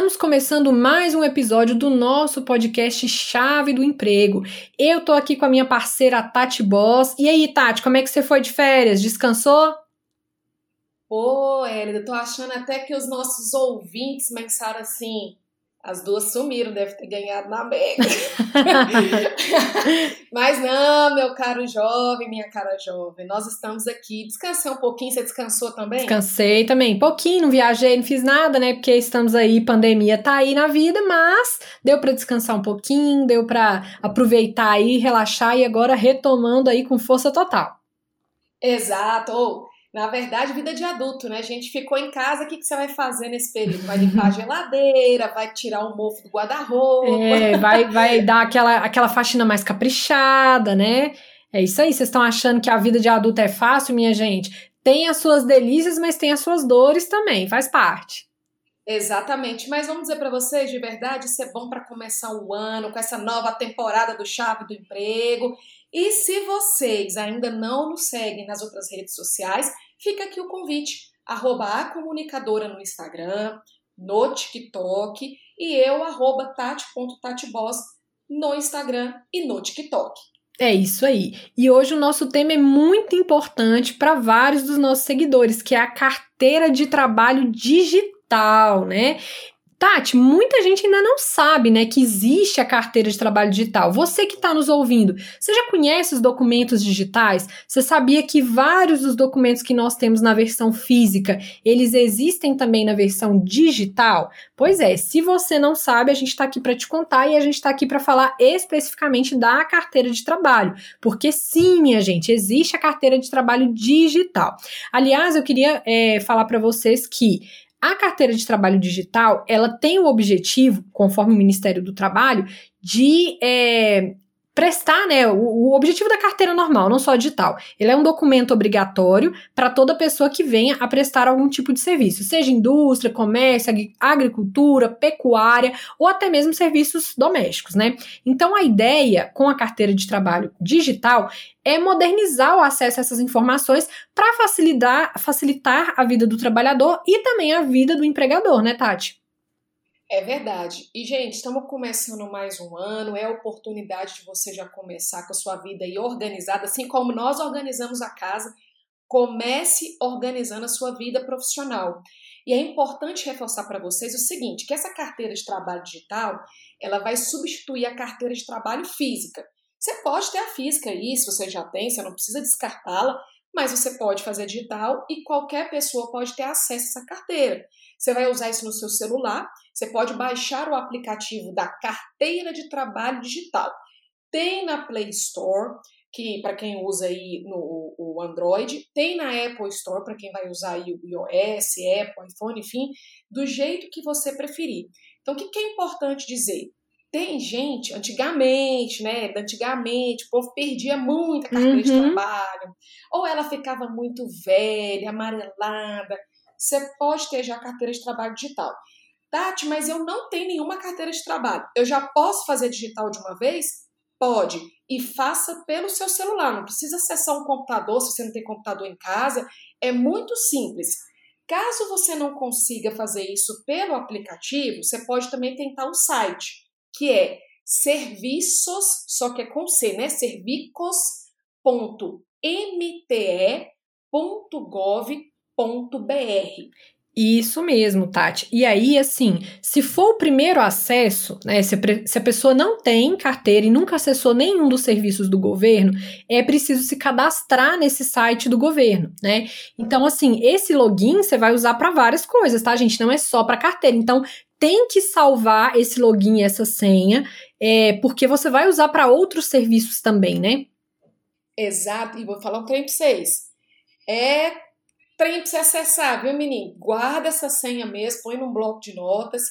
Estamos começando mais um episódio do nosso podcast Chave do Emprego. Eu tô aqui com a minha parceira Tati Boss. E aí, Tati, como é que você foi de férias? Descansou? Pô, Hélida, tô achando até que os nossos ouvintes pensaram assim: as duas sumiram, deve ter ganhado na Mega. Mas não, meu caro jovem, minha cara jovem, nós estamos aqui. Descansei um pouquinho, você descansou também? Descansei também, pouquinho, não viajei, não fiz nada, né? Porque estamos aí, pandemia tá aí na vida, mas deu para descansar um pouquinho, deu para aproveitar aí, relaxar e agora retomando aí com força total. Exato. Na verdade, vida de adulto, né? A gente ficou em casa, o que, que você vai fazer nesse período? Vai limpar a geladeira, vai tirar o mofo do guarda-roupa. É, vai, vai dar aquela, aquela faxina mais caprichada, né? É isso aí, vocês estão achando que a vida de adulto é fácil, minha gente? Tem as suas delícias, mas tem as suas dores também, faz parte. Exatamente, mas vamos dizer para vocês, de verdade, isso é bom para começar o ano com essa nova temporada do Chave do Emprego. E se vocês ainda não nos seguem nas outras redes sociais, fica aqui o convite. Arroba a comunicadora no Instagram, no TikTok e eu, arroba tati.tatiboss no Instagram e no TikTok. É isso aí. E hoje o nosso tema é muito importante para vários dos nossos seguidores, que é a carteira de trabalho digital, né? Tati, muita gente ainda não sabe, né, que existe a carteira de trabalho digital. Você que está nos ouvindo, você já conhece os documentos digitais? Você sabia que vários dos documentos que nós temos na versão física, eles existem também na versão digital? Pois é, se você não sabe, a gente está aqui para te contar e a gente está aqui para falar especificamente da carteira de trabalho, porque sim, minha gente, existe a carteira de trabalho digital. Aliás, eu queria é, falar para vocês que a carteira de trabalho digital, ela tem o objetivo, conforme o Ministério do Trabalho, de é, prestar, né, o, o, objetivo da carteira normal, não só digital. Ele é um documento obrigatório para toda pessoa que venha a prestar algum tipo de serviço, seja indústria, comércio, agricultura, pecuária ou até mesmo serviços domésticos, né? Então a ideia com a carteira de trabalho digital é modernizar o acesso a essas informações para facilitar, facilitar a vida do trabalhador e também a vida do empregador, né, Tati? É verdade. E, gente, estamos começando mais um ano, é a oportunidade de você já começar com a sua vida aí organizada, assim como nós organizamos a casa. Comece organizando a sua vida profissional. E é importante reforçar para vocês o seguinte, que essa carteira de trabalho digital, ela vai substituir a carteira de trabalho física. Você pode ter a física aí, se você já tem, você não precisa descartá-la, mas você pode fazer digital e qualquer pessoa pode ter acesso a essa carteira. Você vai usar isso no seu celular, você pode baixar o aplicativo da carteira de trabalho digital. Tem na Play Store, que para quem usa aí no o Android, tem na Apple Store para quem vai usar aí o iOS, Apple, iPhone, enfim, do jeito que você preferir. Então, o que, que é importante dizer? Tem gente, antigamente, né? Antigamente, o povo perdia muito a carteira uhum. de trabalho, ou ela ficava muito velha, amarelada você pode ter já carteira de trabalho digital. Tati, mas eu não tenho nenhuma carteira de trabalho. Eu já posso fazer digital de uma vez? Pode. E faça pelo seu celular. Não precisa acessar um computador se você não tem computador em casa. É muito simples. Caso você não consiga fazer isso pelo aplicativo, você pode também tentar o site, que é serviços, só que é com C, né? servicos.mte.gov isso mesmo, Tati. E aí, assim, se for o primeiro acesso, né, se a, se a, pessoa não tem carteira e nunca acessou nenhum dos serviços do governo, é preciso se cadastrar nesse site do governo, né? Então, assim, esse login você vai usar para várias coisas, tá, gente? Não é só para carteira. Então, tem que salvar esse login e essa senha, é, porque você vai usar para outros serviços também, né? Exato. E vou falar um trem pra vocês. É trem pra você acessar, viu, menino? Guarda essa senha mesmo, põe num bloco de notas.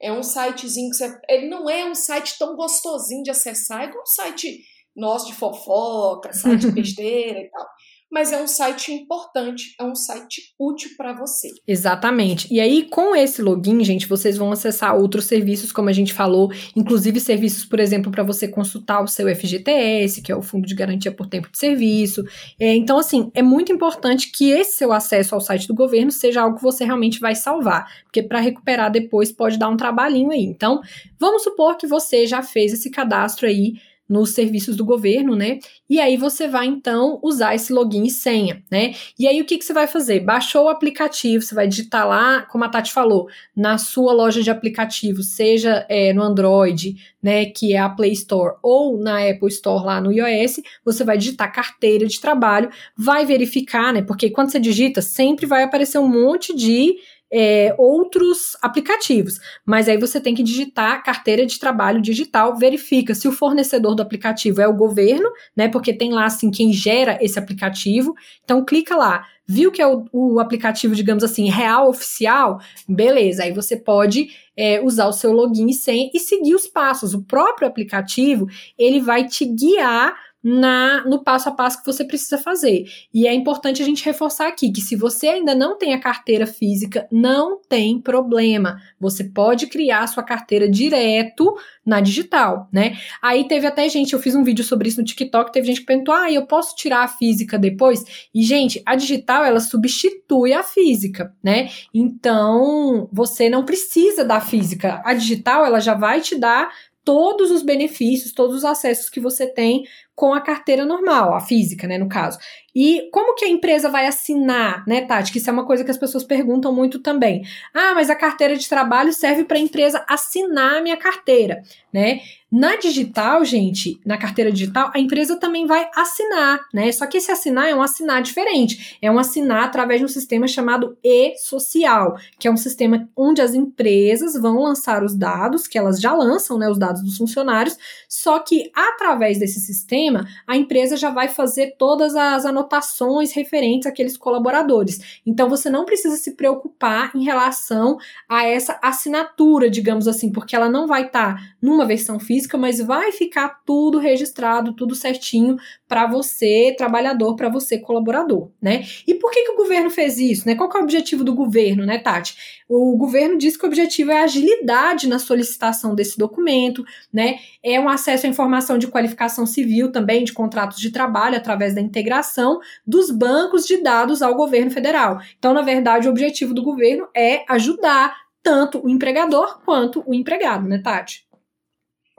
É um sitezinho que você. Ele não é um site tão gostosinho de acessar, é igual um site nosso de fofoca, site de besteira e tal. Mas é um site importante, é um site útil para você. Exatamente. E aí, com esse login, gente, vocês vão acessar outros serviços, como a gente falou, inclusive serviços, por exemplo, para você consultar o seu FGTS, que é o Fundo de Garantia por Tempo de Serviço. É, então, assim, é muito importante que esse seu acesso ao site do governo seja algo que você realmente vai salvar, porque para recuperar depois pode dar um trabalhinho aí. Então, vamos supor que você já fez esse cadastro aí nos serviços do governo, né? E aí você vai então usar esse login e senha, né? E aí o que, que você vai fazer? Baixou o aplicativo, você vai digitar lá, como a Tati falou, na sua loja de aplicativos, seja é, no Android, né, que é a Play Store, ou na Apple Store lá no iOS, você vai digitar carteira de trabalho, vai verificar, né? Porque quando você digita, sempre vai aparecer um monte de é, outros aplicativos. Mas aí você tem que digitar carteira de trabalho digital, verifica se o fornecedor do aplicativo é o governo, né? Porque tem lá assim quem gera esse aplicativo. Então clica lá, viu que é o, o aplicativo, digamos assim, real oficial, beleza. Aí você pode é, usar o seu login e senha e seguir os passos. O próprio aplicativo ele vai te guiar na no passo a passo que você precisa fazer. E é importante a gente reforçar aqui que se você ainda não tem a carteira física, não tem problema. Você pode criar a sua carteira direto na digital, né? Aí teve até gente, eu fiz um vídeo sobre isso no TikTok, teve gente que perguntou: "Ah, eu posso tirar a física depois?" E gente, a digital ela substitui a física, né? Então, você não precisa da física. A digital ela já vai te dar todos os benefícios, todos os acessos que você tem com a carteira normal, a física, né, no caso. E como que a empresa vai assinar, né, Tati? Que isso é uma coisa que as pessoas perguntam muito também. Ah, mas a carteira de trabalho serve para a empresa assinar a minha carteira, né? Na digital, gente, na carteira digital, a empresa também vai assinar, né? Só que esse assinar é um assinar diferente. É um assinar através de um sistema chamado e-social, que é um sistema onde as empresas vão lançar os dados, que elas já lançam, né, os dados dos funcionários, só que através desse sistema, a empresa já vai fazer todas as anotações referentes àqueles colaboradores. Então você não precisa se preocupar em relação a essa assinatura, digamos assim, porque ela não vai estar tá numa versão física, mas vai ficar tudo registrado, tudo certinho para você, trabalhador, para você, colaborador, né? E por que, que o governo fez isso, né? Qual é o objetivo do governo, né, Tati? O governo diz que o objetivo é agilidade na solicitação desse documento, né? É um acesso à informação de qualificação civil também, de contratos de trabalho, através da integração dos bancos de dados ao governo federal. Então, na verdade, o objetivo do governo é ajudar tanto o empregador quanto o empregado, né, Tati?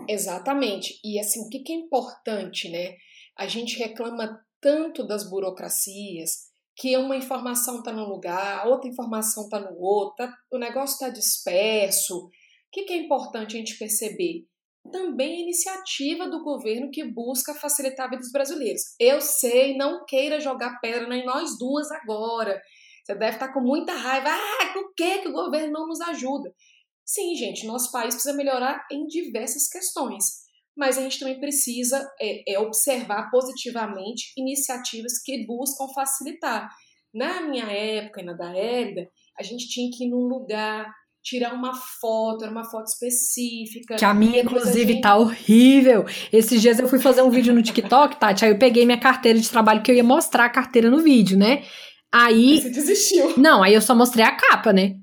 Exatamente. E assim, o que é importante, né? A gente reclama tanto das burocracias, que uma informação está num lugar, outra informação está no outro, tá, o negócio está disperso. O que, que é importante a gente perceber? Também iniciativa do governo que busca facilitar a vida dos brasileiros. Eu sei, não queira jogar pedra em nós duas agora. Você deve estar com muita raiva. Ah, por que, que o governo não nos ajuda? Sim, gente, nosso país precisa melhorar em diversas questões mas a gente também precisa é, é, observar positivamente iniciativas que buscam facilitar. Na minha época e na da Hélida, a gente tinha que ir num lugar, tirar uma foto, era uma foto específica. Que a minha, inclusive, tá horrível. Esses dias eu fui fazer um vídeo no TikTok, Tati, aí eu peguei minha carteira de trabalho, que eu ia mostrar a carteira no vídeo, né? Aí. Você desistiu. Não, aí eu só mostrei a capa, né?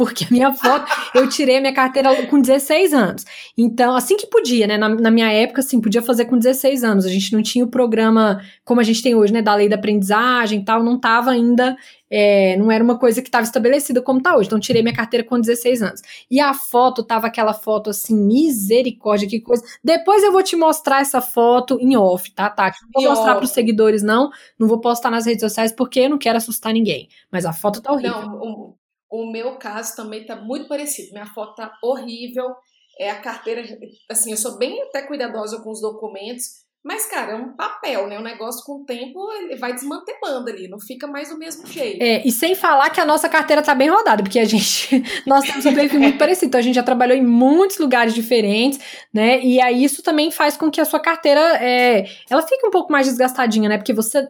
Porque a minha foto, eu tirei a minha carteira com 16 anos. Então, assim que podia, né? Na, na, minha época, assim, podia fazer com 16 anos. A gente não tinha o programa como a gente tem hoje, né? Da lei da aprendizagem e tal, não tava ainda. É, não era uma coisa que estava estabelecida como tá hoje. Então, tirei minha carteira com 16 anos. E a foto tava aquela foto assim, misericórdia, que coisa. Depois eu vou te mostrar essa foto em off, tá, Tati? Não vou mostrar para os seguidores, não. Não vou postar nas redes sociais porque eu não quero assustar ninguém. Mas a foto tá horrível. Não, o meu caso também está muito parecido. Minha foto está horrível. É a carteira, assim, eu sou bem até cuidadosa com os documentos, mas, cara, é um papel, né? O negócio com o tempo vai desmantelando ali, não fica mais do mesmo jeito. É, e sem falar que a nossa carteira tá bem rodada, porque a gente, nós temos um perfil muito parecido, então a gente já trabalhou em muitos lugares diferentes, né? E aí isso também faz com que a sua carteira, é, ela fique um pouco mais desgastadinha, né? Porque você,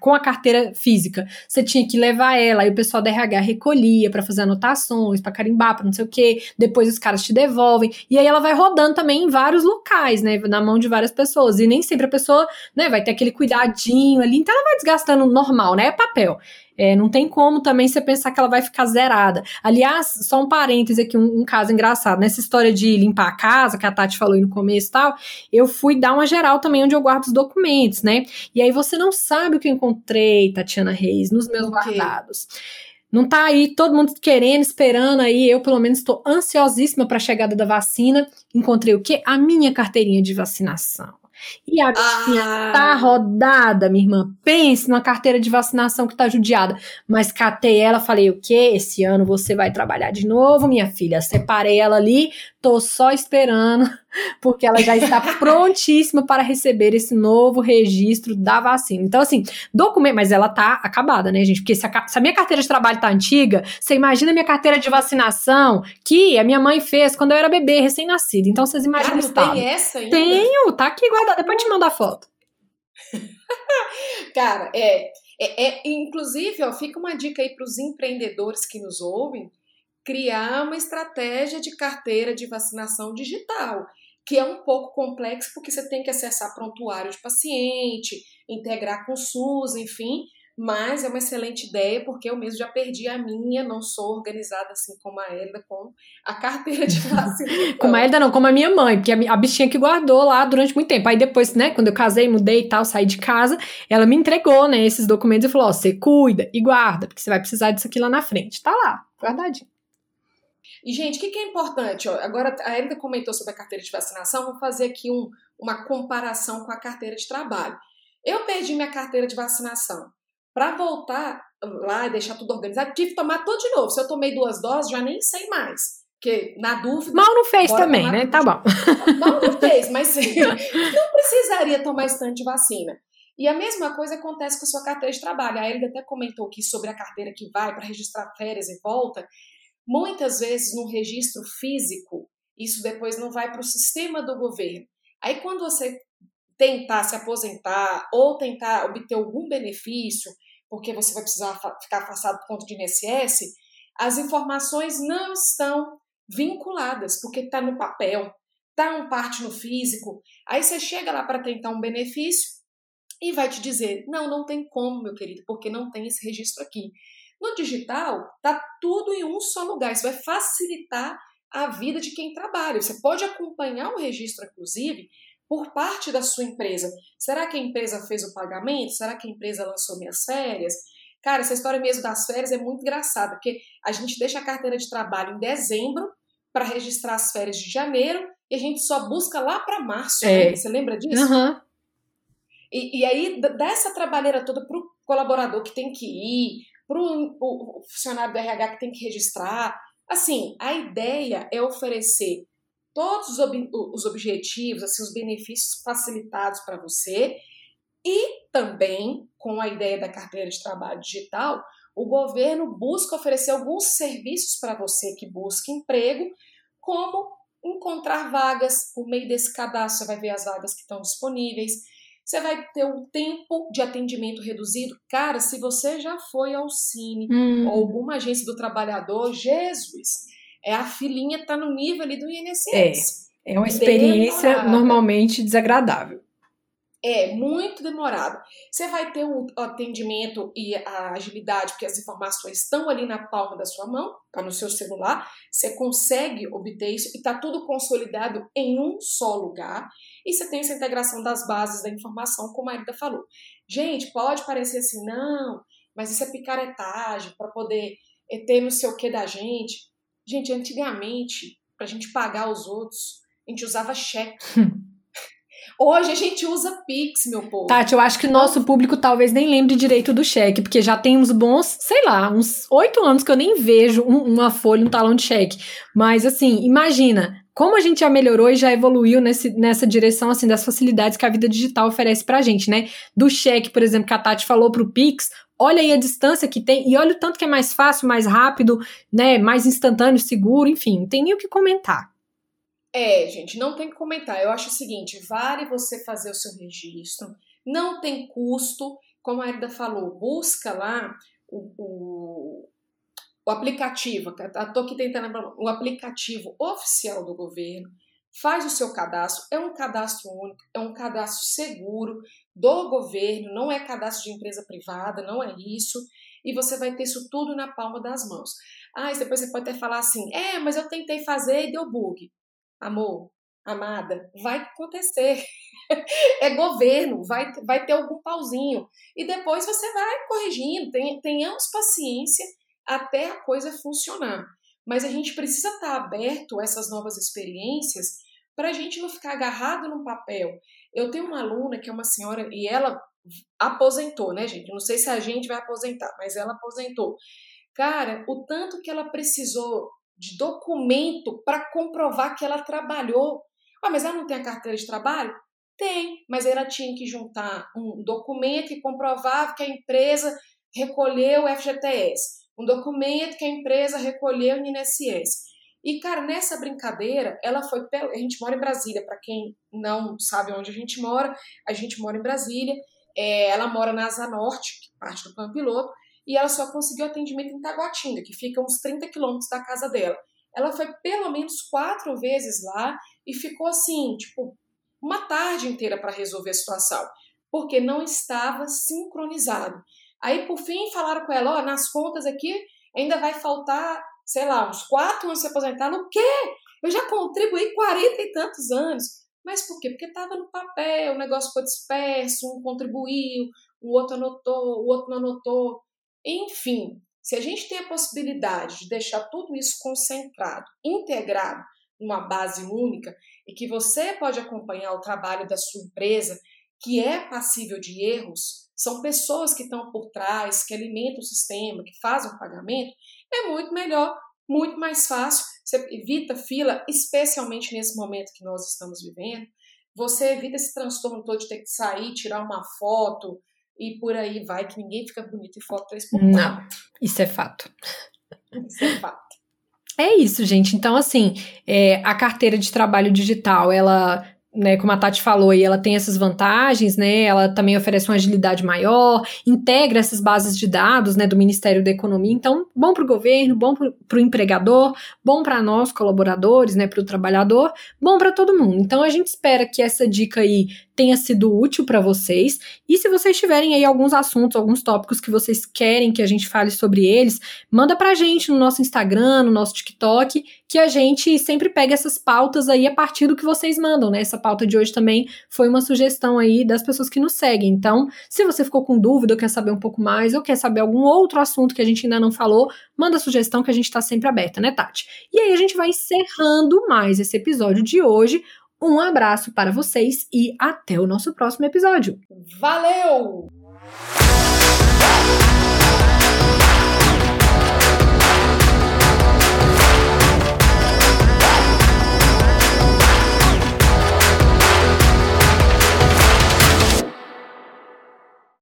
com a carteira física, você tinha que levar ela, aí o pessoal da RH recolhia para fazer anotações, para carimbar, pra não sei o quê, depois os caras te devolvem, e aí ela vai rodando também em vários locais, né? Na mão de várias pessoas. E nem sempre a pessoa, né, vai ter aquele cuidadinho ali, então ela vai desgastando normal, né? É papel. É, não tem como também você pensar que ela vai ficar zerada. Aliás, só um parêntese aqui, um, um, caso engraçado. Nessa história de limpar a casa, que a Tati falou aí no começo e tal, eu fui dar uma geral também onde eu guardo os documentos, né? E aí você não sabe o que eu encontrei, Tatiana Reis, nos meus okay. guardados. Não tá aí todo mundo querendo, esperando aí. Eu, pelo menos, estou ansiosíssima para a chegada da vacina. Encontrei o quê? A minha carteirinha de vacinação. E a bichinha ah. tá rodada, minha irmã. Pense numa carteira de vacinação que tá judiada. Mas catei ela, falei: o quê? Esse ano você vai trabalhar de novo, minha filha. Separei ela ali, tô só esperando, porque ela já está prontíssima para receber esse novo registro da vacina. Então, assim, documento, mas ela tá acabada, né, gente? Porque se a, se a minha carteira de trabalho tá antiga, você imagina a minha carteira de vacinação que a minha mãe fez quando eu era bebê, recém-nascido. Então, vocês imaginam o estado. Tem essa ainda? Tenho, tá aqui guardada. Depois te mandar foto. Cara, é, é, é, inclusive, ó, fica uma dica aí para os empreendedores que nos ouvem criar uma estratégia de carteira de vacinação digital, que é um pouco complexo porque você tem que acessar prontuário de paciente, integrar com o SUS, enfim, mas é uma excelente ideia porque eu mesmo já perdi a minha, não sou organizada assim como a Elda com a carteira de vacinação. como a Elda não, como a minha mãe, porque a, bichinha que guardou lá durante muito tempo. Aí depois, né, quando eu casei, mudei e tal, saí de casa, ela me entregou, né, esses documentos e falou, ó, você cuida e guarda, porque você vai precisar disso aqui lá na frente. Tá lá, guardadinho. E, gente, o que, que, é importante? Ó, agora, a Erika comentou sobre a carteira de vacinação, vou fazer aqui um, uma comparação com a carteira de trabalho. Eu perdi minha carteira de vacinação. Para voltar lá e deixar tudo organizado, tive que tomar tudo de novo. Se eu tomei duas doses, já nem sei mais. Porque, na dúvida. Mal não fez também, né? Tá bom. Mal não fez, mas não precisaria tomar esse tanto de vacina. E a mesma coisa acontece com a sua carteira de trabalho. A Elida até comentou aqui sobre a carteira que vai para registrar férias e volta. Muitas vezes, no registro físico, isso depois não vai para o sistema do governo. Aí, quando você tentar se aposentar ou tentar obter algum benefício, porque você vai precisar ficar afastado por conta de INSS, as informações não estão vinculadas, porque está no papel, está um parte no físico. Aí você chega lá para tentar um benefício e vai te dizer: não, não tem como, meu querido, porque não tem esse registro aqui. No digital, tá tudo em um só lugar. Isso vai facilitar a vida de quem trabalha. Você pode acompanhar o registro, inclusive, por parte da sua empresa. Será que a empresa fez o pagamento? Será que a empresa lançou minhas férias? Cara, essa história mesmo das férias é muito engraçada, porque a gente deixa a carteira de trabalho em dezembro para registrar as férias de janeiro e a gente só busca lá para março. É. Né? Você lembra disso? Uhum. E, e aí, dessa trabalheira toda para o colaborador que tem que ir, para o funcionário do RH que tem que registrar. Assim, a ideia é oferecer todos os, ob os objetivos, assim, os benefícios facilitados para você. E também, com a ideia da carteira de trabalho digital, o governo busca oferecer alguns serviços para você que busca emprego, como encontrar vagas. Por meio desse cadastro, você vai ver as vagas que estão disponíveis, você vai ter um tempo de atendimento reduzido. Cara, se você já foi ao Cine hum. ou alguma agência do trabalhador, Jesus, é a filhinha tá no nível ali do INSS. É, é uma experiência normalmente desagradável. É muito demorado. Você vai ter o atendimento e a agilidade, porque as informações estão ali na palma da sua mão, tá no seu celular. Você consegue obter isso e está tudo consolidado em um só lugar. E você tem essa integração das bases da informação, como a Arida falou. Gente, pode parecer assim, não, mas isso é picaretagem para poder ter no seu que da gente. Gente, antigamente, para a gente pagar os outros, a gente usava cheque. Hoje a gente usa Pix, meu povo. Tati, eu acho que o nosso público talvez nem lembre direito do cheque, porque já tem uns bons, sei lá, uns oito anos que eu nem vejo um, uma folha, um talão de cheque. Mas assim, imagina, como a gente já melhorou e já evoluiu nesse, nessa direção, assim, das facilidades que a vida digital oferece pra gente, né? Do cheque, por exemplo, que a Tati falou pro Pix, olha aí a distância que tem e olha o tanto que é mais fácil, mais rápido, né? Mais instantâneo, seguro, enfim, não tem nem o que comentar. É, gente, não tem que comentar. Eu acho o seguinte: vale você fazer o seu registro, não tem custo, como a Erida falou, busca lá o, o, o aplicativo, estou aqui tentando lembrar, o aplicativo oficial do governo. faz o seu cadastro, é um cadastro único, é um cadastro seguro do governo, não é cadastro de empresa privada, não é isso, e você vai ter isso tudo na palma das mãos. Ah, depois você pode até falar assim: é, mas eu tentei fazer e deu bug. Amor, amada, vai acontecer. é governo, vai, vai ter algum pauzinho. E depois você vai corrigindo. Tenhamos paciência até a coisa funcionar. Mas a gente precisa estar aberto a essas novas experiências para a gente não ficar agarrado num papel. Eu tenho uma aluna que é uma senhora e ela aposentou, né, gente? Não sei se a gente vai aposentar, mas ela aposentou. Cara, o tanto que ela precisou de documento para comprovar que ela trabalhou. Ah, mas ela não tem a carteira de trabalho? Tem, mas ela tinha que juntar um documento que comprovava que a empresa recolheu o FGTS, um documento que a empresa recolheu o INSS. E, cara, nessa brincadeira, ela foi. A gente mora em Brasília, para quem não sabe onde a gente mora, a gente mora em Brasília. É, ela mora na Asa Norte, parte do Plano Piloto, e ela só conseguiu atendimento em Taguatinga, que fica uns 30 quilômetros da casa dela. Ela foi pelo menos quatro vezes lá e ficou assim, tipo, uma tarde inteira para resolver a situação, porque não estava sincronizado. Aí, por fim, falaram com ela: ó, nas contas aqui ainda vai faltar, sei lá, uns quatro anos se aposentar. O quê? Eu já contribuí 40 e tantos anos. Mas por quê? Porque estava no papel, o negócio ficou disperso, um contribuiu, o outro anotou, o outro não anotou. Enfim, se a gente tem a possibilidade de deixar tudo isso concentrado, integrado, numa base única, e que você pode acompanhar o trabalho da sua empresa, que é passível de erros, são pessoas que estão por trás, que alimentam o sistema, que fazem o pagamento, é muito melhor, muito mais fácil você evita fila, especialmente nesse momento que nós estamos vivendo. Você evita esse transtorno todo de ter que sair, tirar uma foto e por aí vai, que ninguém fica bonito em foto 3 por Não, isso é fato. Isso é fato. É isso, gente. Então, assim, é, a carteira de trabalho digital, ela né, como a Tati falou, aí ela tem essas vantagens, né? Ela também oferece uma agilidade maior, integra essas bases de dados, né, do Ministério da Economia. Então, bom para o governo, bom para o empregador, bom para nós colaboradores, né, para o trabalhador, bom para todo mundo. Então, a gente espera que essa dica aí tenha sido útil para vocês. E se vocês tiverem aí alguns assuntos, alguns tópicos que vocês querem que a gente fale sobre eles, manda pra gente no nosso Instagram, no nosso TikTok, que a gente sempre pega essas pautas aí a partir do que vocês mandam, né? Essa pauta de hoje também foi uma sugestão aí das pessoas que nos seguem. Então, se você ficou com dúvida ou quer saber um pouco mais, ou quer saber algum outro assunto que a gente ainda não falou, manda sugestão que a gente está sempre aberta, né, Tati? E aí a gente vai encerrando mais esse episódio de hoje. Um abraço para vocês e até o nosso próximo episódio. Valeu!